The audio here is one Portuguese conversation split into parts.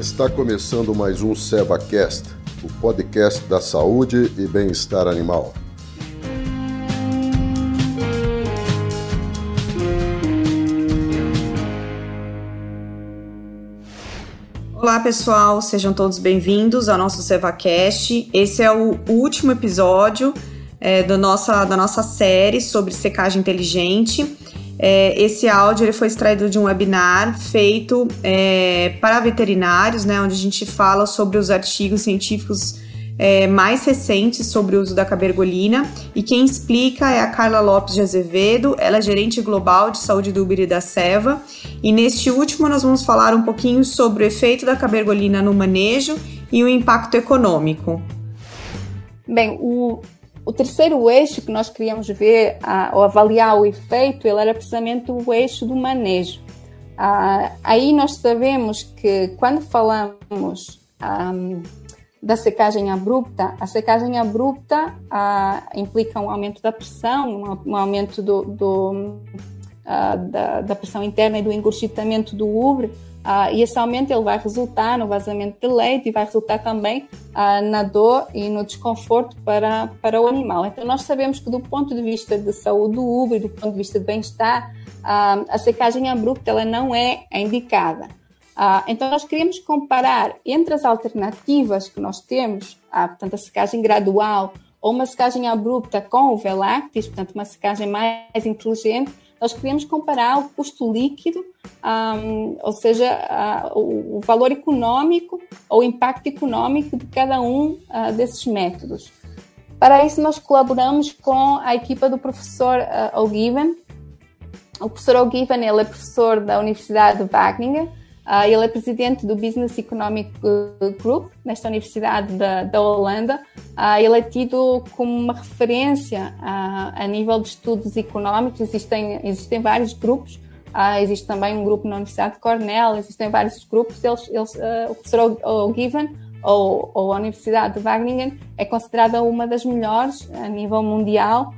Está começando mais um SevaCast, o podcast da saúde e bem-estar animal. Olá, pessoal, sejam todos bem-vindos ao nosso SevaCast. Esse é o último episódio é, do nossa, da nossa série sobre secagem inteligente. É, esse áudio ele foi extraído de um webinar feito é, para veterinários, né, onde a gente fala sobre os artigos científicos é, mais recentes sobre o uso da cabergolina. E quem explica é a Carla Lopes de Azevedo, ela é gerente global de saúde do Uber e da Seva. E neste último nós vamos falar um pouquinho sobre o efeito da cabergolina no manejo e o impacto econômico. Bem, o, o terceiro eixo que nós queríamos ver a, ou avaliar o efeito, ele era precisamente o eixo do manejo. Ah, aí nós sabemos que quando falamos ah, da secagem abrupta, a secagem abrupta ah, implica um aumento da pressão, um, um aumento do, do ah, da, da, pressão interna e do engurgitamento do ubre, ah, e esse aumento ele vai resultar no vazamento de leite e vai resultar também ah, na dor e no desconforto para, para o animal. Então, nós sabemos que do ponto de vista de saúde do ubre, do ponto de vista de bem-estar, a secagem abrupta ela não é indicada. Ah, então, nós queríamos comparar entre as alternativas que nós temos, ah, portanto, a secagem gradual ou uma secagem abrupta com o Velactis, portanto, uma secagem mais inteligente, nós queríamos comparar o custo líquido, um, ou seja, uh, o, valor econômico ou o impacto econômico de cada um uh, desses métodos. Para isso, nós colaboramos com a equipa do professor uh, O'Given. O professor O'Given é professor da Universidade de Wageningen Uh, ele é presidente do Business Economic Group nesta Universidade da, da Holanda. Uh, ele é tido como uma referência uh, a nível de estudos económicos. Existem, existem vários grupos. existe também um grupo na Universidade de Cornell. Existem vários grupos. Eles, eles, o professor O'Given ou, ou, a Universidade de Wageningen é considerada uma das melhores a nível mundial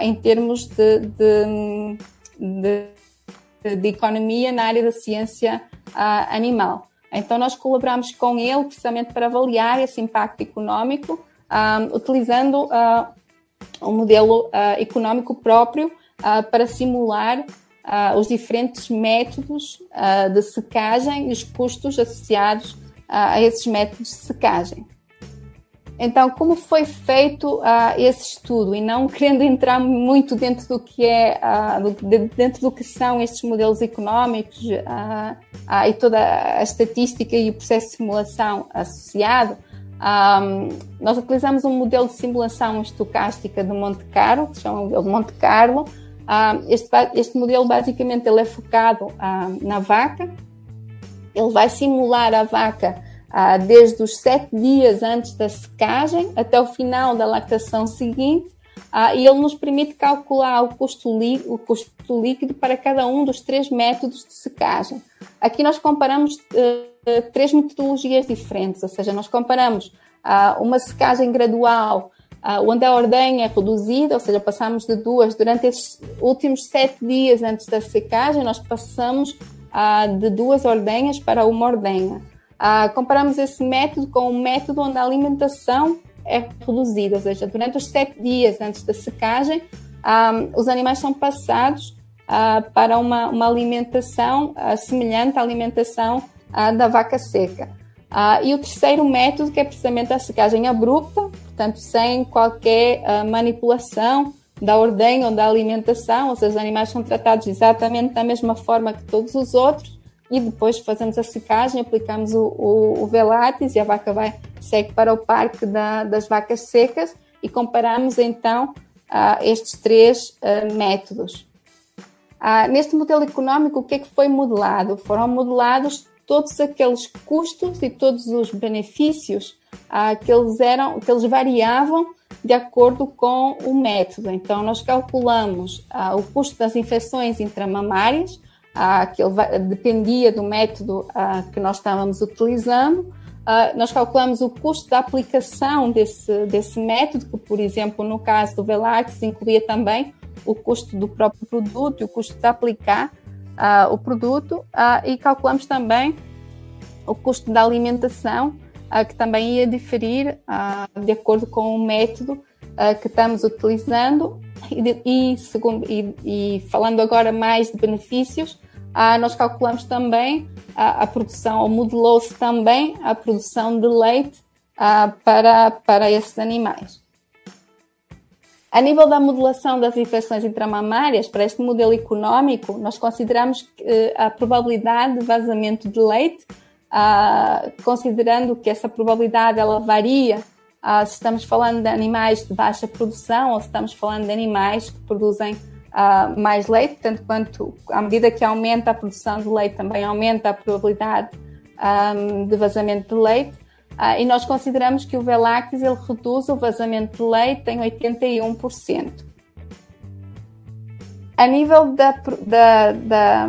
em termos de, de, de, de economia na área da ciência uh, animal. Então, nós colaboramos com ele precisamente para avaliar esse impacto econômico, um, ah, utilizando uh, um modelo uh, econômico próprio para simular os diferentes métodos de secagem e os custos associados a esses métodos de secagem. Então, como foi feito uh, esse estudo e não querendo entrar muito dentro do que é, uh, do, de, dentro do que são estes modelos económicos uh, e toda a estatística e o processo de simulação associado, um, nós utilizamos um modelo de simulação estocástica de Monte Carlo, que se chama modelo de Monte Carlo. Este, este, modelo basicamente ele é focado na vaca. Ele vai simular a vaca ah, desde os sete dias antes da secagem até o final da lactação seguinte, ah, e ele nos permite calcular o custo, o custo líquido para cada um dos três métodos de secagem. Aqui nós comparamos uh, três metodologias diferentes, ou seja, nós comparamos uh, uma secagem gradual, uh, onde a ordenha é reduzida, ou seja, passamos de duas, durante esses últimos sete dias antes da secagem, nós passamos de duas ordenhas para uma ordenha. Ah, comparamos esse método com um método onde a alimentação é reduzida, ou seja, durante os sete dias antes da secagem, ah, os animais são passados ah, para uma, uma alimentação semelhante à alimentação da vaca seca. E o terceiro método, que é precisamente a secagem abrupta, portanto, sem qualquer manipulação da ordem ou da alimentação, ou seja, os animais são tratados exatamente da mesma forma que todos os outros, e depois fazemos a secagem, aplicamos o, o, o e a vaca vai segue para o parque da, das vacas secas e comparamos então uh, estes três uh, métodos. Uh, neste modelo econômico, o que é que foi modelado? Foram modelados todos aqueles custos e todos os benefícios que, eles eram, que eles variavam de acordo com o método. Então, nós calculamos o custo das infecções intramamárias, ah, que ele dependia do método ah, que nós estávamos utilizando. Ah, nós calculamos o custo da aplicação desse, desse método, que, por exemplo, no caso do Velax, incluía também o custo do próprio produto e o custo de aplicar o produto, e calculamos também o custo da alimentação, que também ia diferir de acordo com o método que estamos utilizando. E, e, segundo, e, e falando agora mais de benefícios, nós calculamos também a, a produção, ou modelou-se também a produção de leite para, para esses animais. A nível da modelação das infecções intramamárias, para este modelo económico, nós consideramos que a probabilidade de vazamento de leite, ah, considerando que essa probabilidade ela varia ah, se estamos falando de animais de baixa produção ou se estamos falando de animais que produzem ah, mais leite, tanto quanto à medida que aumenta a produção de leite, também aumenta a probabilidade de vazamento de leite. Ah, e nós consideramos que o Velactis ele reduz o vazamento de leite em 81%. A nível da, da, da,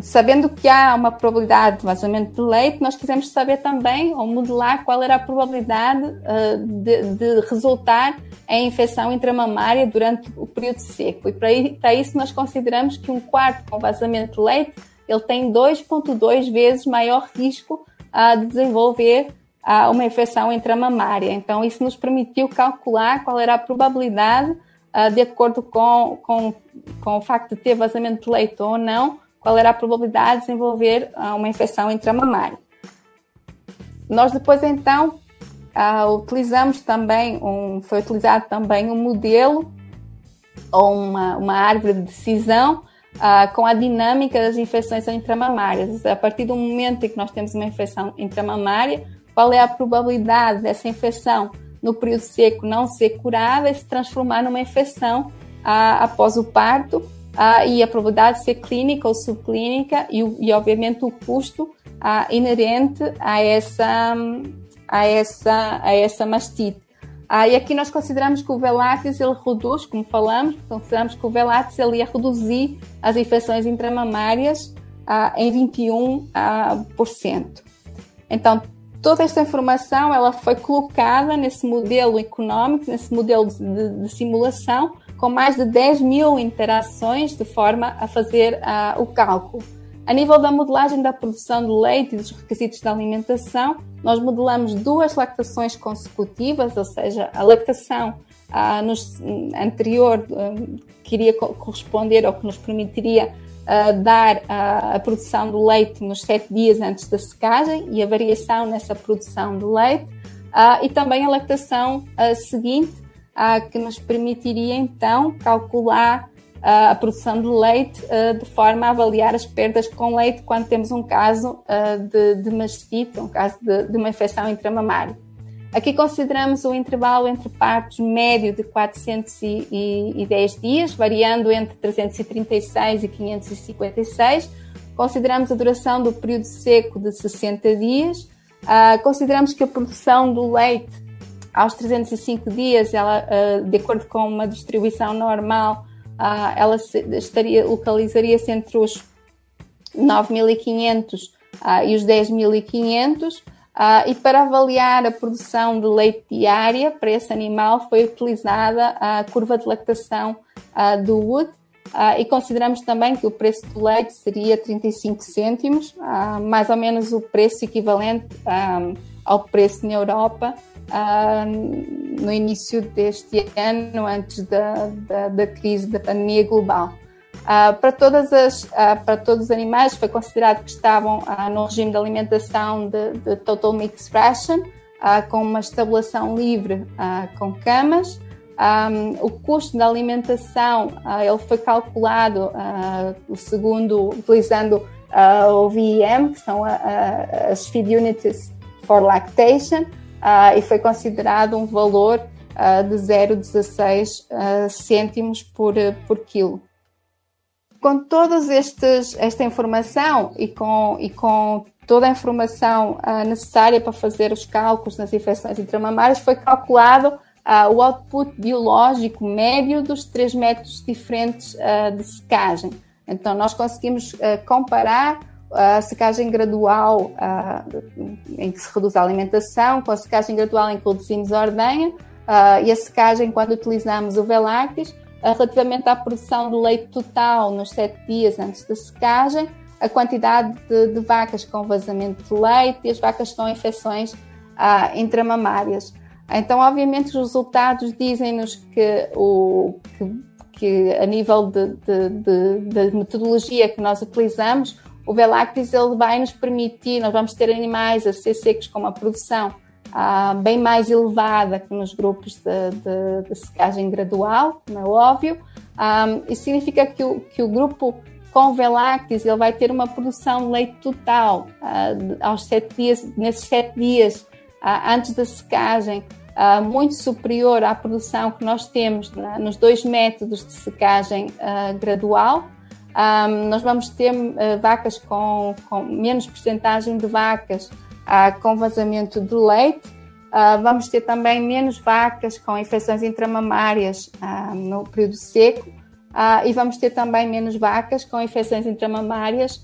sabendo que há uma probabilidade de vazamento de leite, nós quisemos saber também ou modelar qual era a probabilidade uh, de, de, resultar em infecção intramamária durante o período seco. E para, para isso nós consideramos que um quarto com vazamento de leite ele tem 2,2 vezes maior risco uh, de desenvolver a uma infecção intramamária. Então, isso nos permitiu calcular qual era a probabilidade, uh, de acordo com, com, com o facto de ter vazamento de leite ou não, qual era a probabilidade de desenvolver uh, uma infecção intramamária. Nós depois, então, uh, utilizamos também, um, foi utilizado também um modelo ou uma, uma árvore de decisão Uh, com a dinâmica das infecções intramamárias. A partir do momento em que nós temos uma infecção intramamária, qual é a probabilidade dessa infecção no período seco não ser curada e se transformar numa infecção ah, após o parto ah, e a probabilidade de ser clínica ou subclínica e, e obviamente o custo ah, inerente a essa, a essa, a essa mastite. Ah, e aqui nós consideramos que o Velatis ele reduz, como falamos, consideramos que o Velatis ele ia reduzir as infecções intramamárias ah, em 21%. Ah. Então, Toda esta informação ela foi colocada nesse modelo económico, nesse modelo de, de, de simulação, com mais de 10 mil interações de forma a fazer uh, o cálculo. A nível da modelagem da produção de leite e dos requisitos de alimentação, nós modelamos duas lactações consecutivas, ou seja, a lactação uh, nos, anterior uh, que iria corresponder ou que nos permitiria uh, dar a, produção do leite nos sete dias antes da secagem e a variação nessa produção de leite, e também a lactação seguinte, que nos permitiria então calcular a produção de leite de forma a avaliar as perdas com leite quando temos um caso de, de mastite, um caso de, de uma infecção intramamária. Aqui consideramos o intervalo entre partos médio de 410 dias, variando entre 336 e 556. Consideramos a duração do período seco de 60 dias. Consideramos que a produção do leite aos 305 dias, ela, uh, de acordo com uma distribuição normal, uh, ela estaria, localizaria-se entre os 9.500 e os 10.500. Uh, e para avaliar a produção de leite diária para esse animal foi utilizada a curva de lactação uh, do Wood uh, e consideramos também que o preço do leite seria 35 cêntimos, mais ou menos o preço equivalente ao preço na Europa no início deste ano, antes da, da, da crise da pandemia global. Uh, para, todas as, uh, para todos os animais foi considerado que estavam uh, no regime de alimentação de, de Total Mixed Ration, com uma estabulação livre com camas. Um, o custo da alimentação ele foi calculado segundo utilizando o VEM, que são as Feed Units for Lactation, e foi considerado um valor de 0,16 cêntimos por, por quilo com toda esta informação e com, e com toda a informação uh, necessária para fazer os cálculos nas infecções intramamárias, foi calculado uh, o output biológico médio dos três métodos diferentes uh, de secagem. Então, nós conseguimos comparar a secagem gradual em que se reduz a alimentação com a secagem gradual em que reduzimos a ordenha e a secagem quando utilizamos o Velactis relativamente à produção de leite total nos sete dias antes da secagem a quantidade de, de vacas com vazamento de leite e as vacas com infecções ah, intramamárias. Então, obviamente, os resultados dizem-nos que, o, que, que, a nível de, metodologia que nós utilizamos, o Velactis ele vai nos permitir, nós vamos ter animais a ser secos com uma produção ah, bem mais elevada que nos grupos de, de secagem gradual, como é óbvio. Ah, isso significa que o, que o grupo com Velactis ele vai ter uma produção de leite total ah, aos sete dias, nesses sete dias ah, antes da secagem, uh, muito superior à produção que nós temos né, nos dois métodos de secagem uh, gradual. Um, nós vamos ter uh, vacas com, com, menos porcentagem de vacas com vazamento de leite. vamos ter também menos vacas com infecções intramamárias no período seco. e vamos ter também menos vacas com infecções intramamárias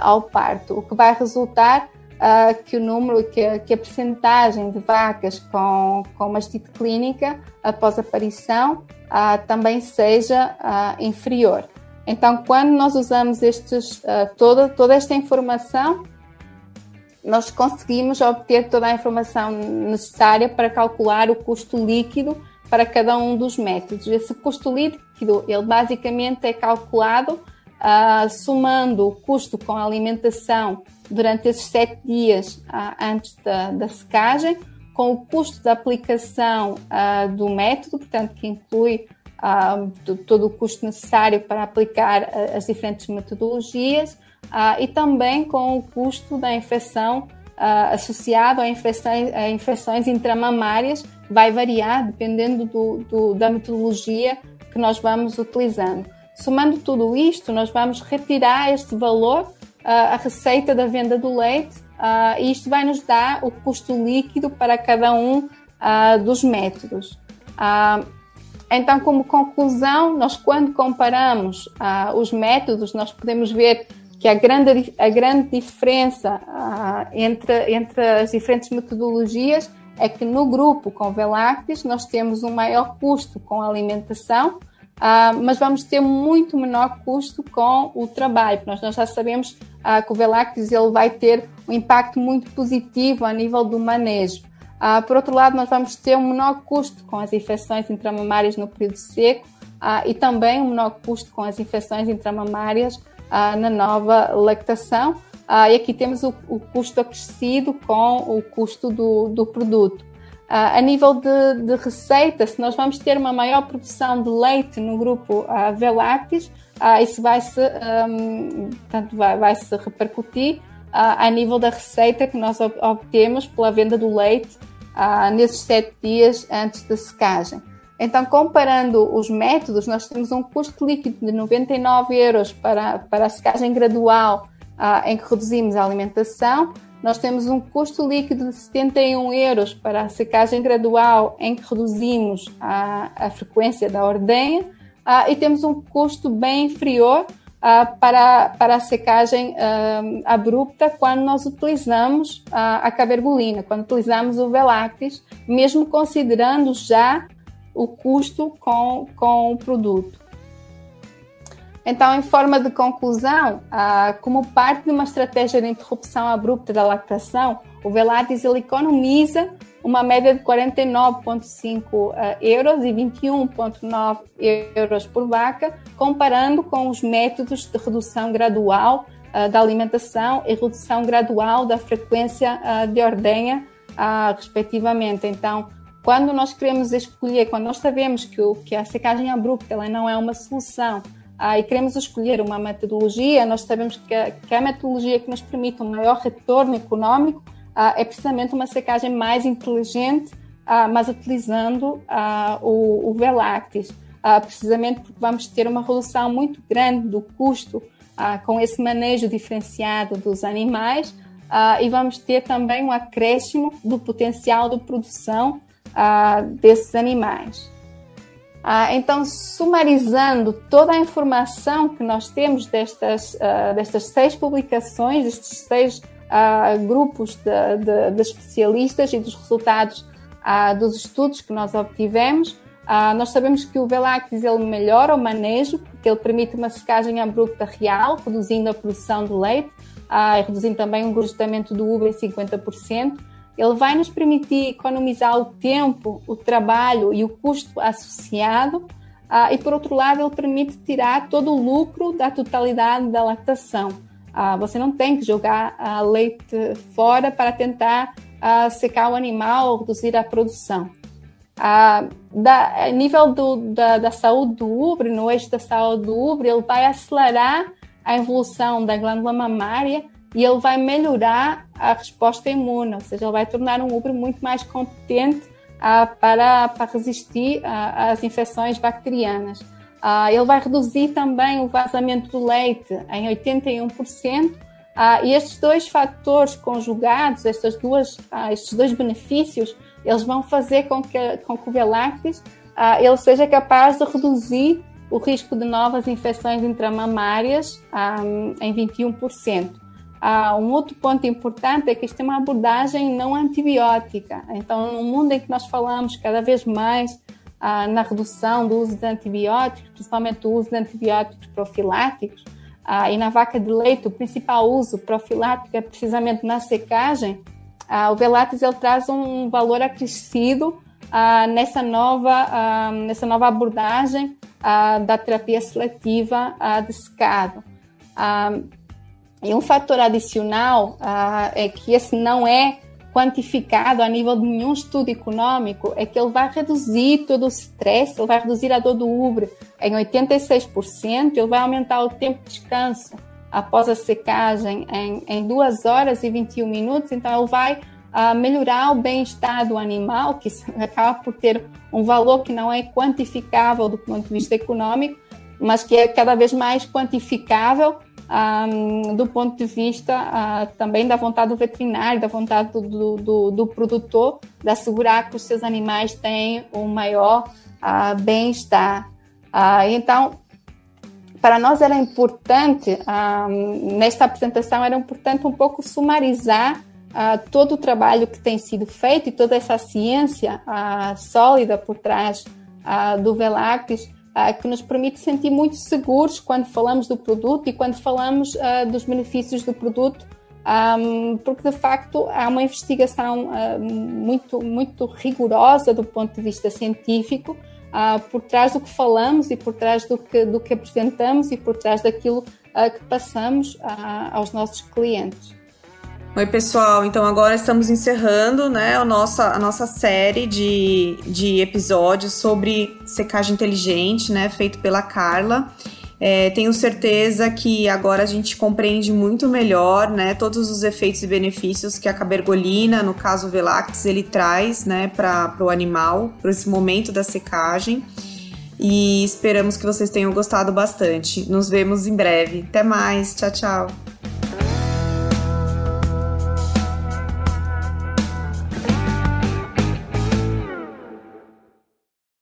ao parto, o que vai resultar uh, que o número, que que a percentagem de vacas com, com mastite clínica após a aparição uh, também seja uh, inferior. Então, quando nós usamos estes, toda, toda esta informação, nós conseguimos obter toda a informação necessária para calcular o custo líquido para cada um dos métodos. Esse custo líquido, ele basicamente é calculado uh, somando o custo com a alimentação durante esses sete dias uh, antes da, da, secagem, com o custo da aplicação uh, do método, portanto, que inclui todo o custo necessário para aplicar as diferentes metodologias, e também com o custo da infecção associado a infecções, a infecções intramamárias, vai variar dependendo do, do, da metodologia que nós vamos utilizando. Somando tudo isto, nós vamos retirar este valor, uh, a receita da venda do leite, uh, e isto vai nos dar o custo líquido para cada um uh, dos métodos. Então, como conclusão, nós quando comparamos os métodos, nós podemos ver que a grande, a grande diferença entre, entre as diferentes metodologias é que no grupo com Velactis nós temos um maior custo com a alimentação, Uh, mas vamos ter muito menor custo com o trabalho. Nós, nós já sabemos uh, que o Velactis ele vai ter um impacto muito positivo a nível do manejo. Uh, por outro lado, nós vamos ter um menor custo com as infecções intramamárias no período seco e também um menor custo com as infecções intramamárias na nova lactação. e aqui temos o, o, custo acrescido com o custo do, do produto. Uh, a nível de, de, receita, se nós vamos ter uma maior produção de leite no grupo uh, Velactis, isso vai se, um, portanto, vai, vai se repercutir a nível da receita que nós obtemos pela venda do leite nesses sete dias antes da secagem. Então, comparando os métodos, nós temos um custo líquido de 99 euros para, para a secagem gradual, em que reduzimos a alimentação, nós temos um custo líquido de 71 euros para a secagem gradual, em que reduzimos a, a frequência da ordenha, uh, e temos um custo bem inferior uh, para, para a secagem uh, abrupta quando nós utilizamos a cabergolina, quando utilizamos o Velactis, mesmo considerando já o custo com, com o produto. Então, em forma de conclusão, ah, como parte de uma estratégia de interrupção abrupta da lactação, o Velatis ele economiza uma média de 49,5 ah, euros e 21,9 euros por vaca, comparando com os métodos de redução gradual ah, da alimentação e redução gradual da frequência de ordenha, respectivamente. Então, quando nós queremos escolher, quando nós sabemos que, que a secagem abrupta ela não é uma solução, ah, e queremos escolher uma metodologia, nós sabemos que a, que a metodologia que nos permite um maior retorno econômico ah, é precisamente uma secagem mais inteligente, ah, mas utilizando ah, o, o Velactis, ah, precisamente porque vamos ter uma redução muito grande do custo ah, com esse manejo diferenciado dos animais. E vamos ter também um acréscimo do potencial de produção desses animais. Ah, então, sumarizando toda a informação que nós temos destas, uh, destas seis publicações, destes seis uh, grupos de, de, de, especialistas e dos resultados dos estudos que nós obtivemos, Uh, nós sabemos que o Velactis ele melhora o manejo, porque ele permite uma secagem abrupta real, reduzindo a produção de leite uh, e reduzindo também o engordamento do uva em 50%. Ele vai nos permitir economizar o tempo, o trabalho e o custo associado. Uh, e, por outro lado, ele permite tirar todo o lucro da totalidade da lactação. você não tem que jogar leite fora para tentar secar o animal ou reduzir a produção. A, da, a nível do, da, da, saúde do útero, no eixo da saúde do útero, ele vai acelerar a evolução da glândula mamária e ele vai melhorar a resposta imune, ou seja, ele vai tornar um útero muito mais competente ah, para, para resistir ah, às infecções bacterianas. Ah, ele vai reduzir também o vazamento do leite em 81%, e estes dois fatores conjugados, estas duas, estes dois benefícios, eles vão fazer com que, com que o Velactis ele seja capaz de reduzir o risco de novas infecções intramamárias em 21%. Uh, um outro ponto importante é que isto é uma abordagem não antibiótica. Então, no mundo em que nós falamos cada vez mais uh, na redução do uso de antibióticos, principalmente o uso de antibióticos profiláticos, uh, e na vaca de leite, o principal uso profilático é precisamente na secagem, ah, o Velates ele traz um valor acrescido ah, nessa, nova, ah, nessa nova abordagem ah, da terapia seletiva ah, de secado. Ah, e um fator adicional é que esse não é quantificado a nível de nenhum estudo econômico, é que ele vai reduzir todo o stress, ele vai reduzir a dor do ubre em 86%, ele vai aumentar o tempo de descanso. Após a secagem em, em 2 horas e 21 minutos, então ele vai uh, melhorar o bem-estar do animal, que acaba por ter um valor que não é quantificável do ponto de vista econômico, mas que é cada vez mais quantificável um, do ponto de vista uh, também da vontade do veterinário, da vontade do, do, do, produtor, de assegurar que os seus animais têm o um maior uh, bem-estar. Uh, então, para nós era importante, ah, nesta apresentação, era importante um pouco sumarizar ah, todo o trabalho que tem sido feito e toda essa ciência ah, sólida por trás do Velactis, que nos permite sentir muito seguros quando falamos do produto e quando falamos dos benefícios do produto, porque de facto há uma investigação muito, muito rigorosa do ponto de vista científico uh, por trás do que falamos e por trás do que, do que apresentamos e por trás daquilo uh, que passamos uh, aos nossos clientes. Oi, pessoal. Então, agora estamos encerrando né, a, nossa, a nossa série de, de episódios sobre secagem inteligente, né, feito pela Carla. É, tenho certeza que agora a gente compreende muito melhor, né, todos os efeitos e benefícios que a cabergolina, no caso o Velactis, ele traz, né, para o animal, para esse momento da secagem. E esperamos que vocês tenham gostado bastante. Nos vemos em breve. Até mais. Tchau, tchau.